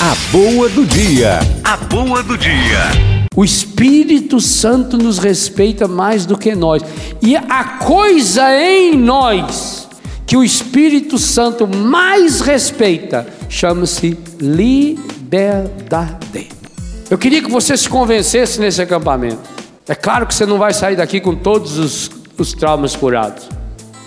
A boa do dia. A boa do dia. O Espírito Santo nos respeita mais do que nós. E a coisa em nós que o Espírito Santo mais respeita chama-se liberdade. Eu queria que você se convencesse nesse acampamento. É claro que você não vai sair daqui com todos os, os traumas curados.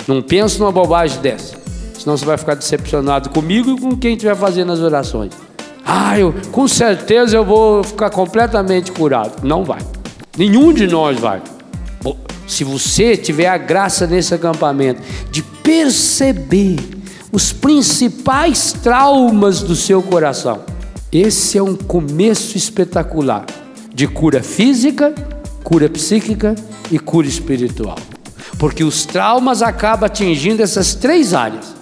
Não pense numa bobagem dessa. Senão você vai ficar decepcionado comigo e com quem estiver fazendo as orações. Ah, eu, com certeza eu vou ficar completamente curado. Não vai. Nenhum de nós vai. Se você tiver a graça nesse acampamento de perceber os principais traumas do seu coração, esse é um começo espetacular de cura física, cura psíquica e cura espiritual. Porque os traumas acabam atingindo essas três áreas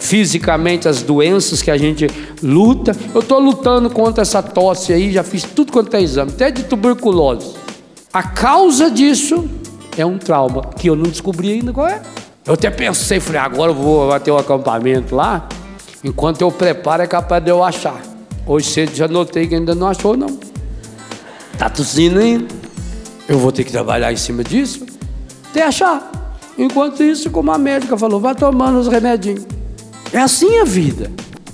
fisicamente as doenças que a gente luta. Eu estou lutando contra essa tosse aí, já fiz tudo quanto é exame, até de tuberculose. A causa disso é um trauma que eu não descobri ainda qual é. Eu até pensei, falei, agora eu vou bater o um acampamento lá. Enquanto eu preparo, é capaz de eu achar. Hoje cedo já notei que ainda não achou, não. Tá tossindo ainda. Eu vou ter que trabalhar em cima disso até achar. Enquanto isso, como a médica falou, vai tomando os remedinhos. É assim a vida.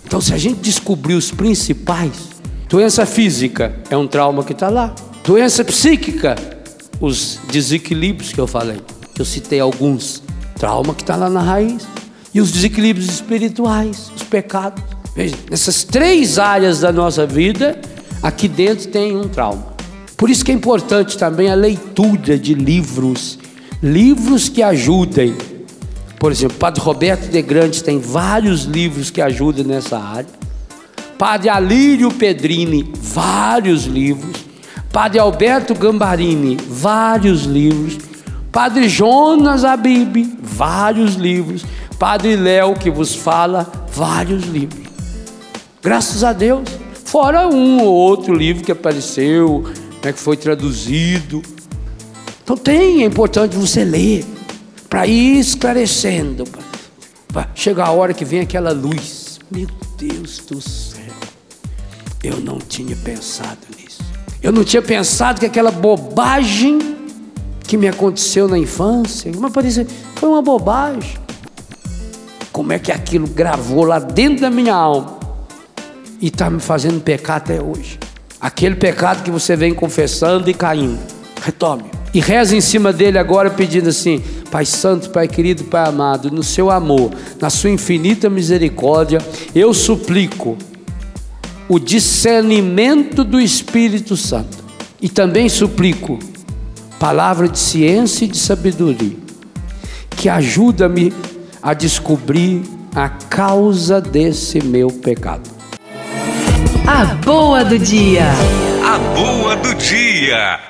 Então, se a gente descobrir os principais, doença física é um trauma que está lá, doença psíquica, os desequilíbrios que eu falei, eu citei alguns, trauma que está lá na raiz, e os desequilíbrios espirituais, os pecados. Veja, nessas três áreas da nossa vida, aqui dentro tem um trauma. Por isso que é importante também a leitura de livros, livros que ajudem por exemplo, Padre Roberto de Grandes tem vários livros que ajudam nessa área. Padre Alírio Pedrini, vários livros. Padre Alberto Gambarini, vários livros. Padre Jonas Abib, vários livros. Padre Léo, que vos fala, vários livros. Graças a Deus. Fora um ou outro livro que apareceu, né, que foi traduzido. Então tem, é importante você ler para ir esclarecendo, para chegar a hora que vem aquela luz. Meu Deus do céu, eu não tinha pensado nisso. Eu não tinha pensado que aquela bobagem que me aconteceu na infância, mas foi uma bobagem. Como é que aquilo gravou lá dentro da minha alma e está me fazendo pecar até hoje? Aquele pecado que você vem confessando e caindo. Retome. E reza em cima dele agora pedindo assim: Pai Santo, Pai querido, Pai amado, no seu amor, na sua infinita misericórdia, eu suplico o discernimento do Espírito Santo e também suplico palavra de ciência e de sabedoria que ajuda-me a descobrir a causa desse meu pecado. A boa do dia. A boa do dia.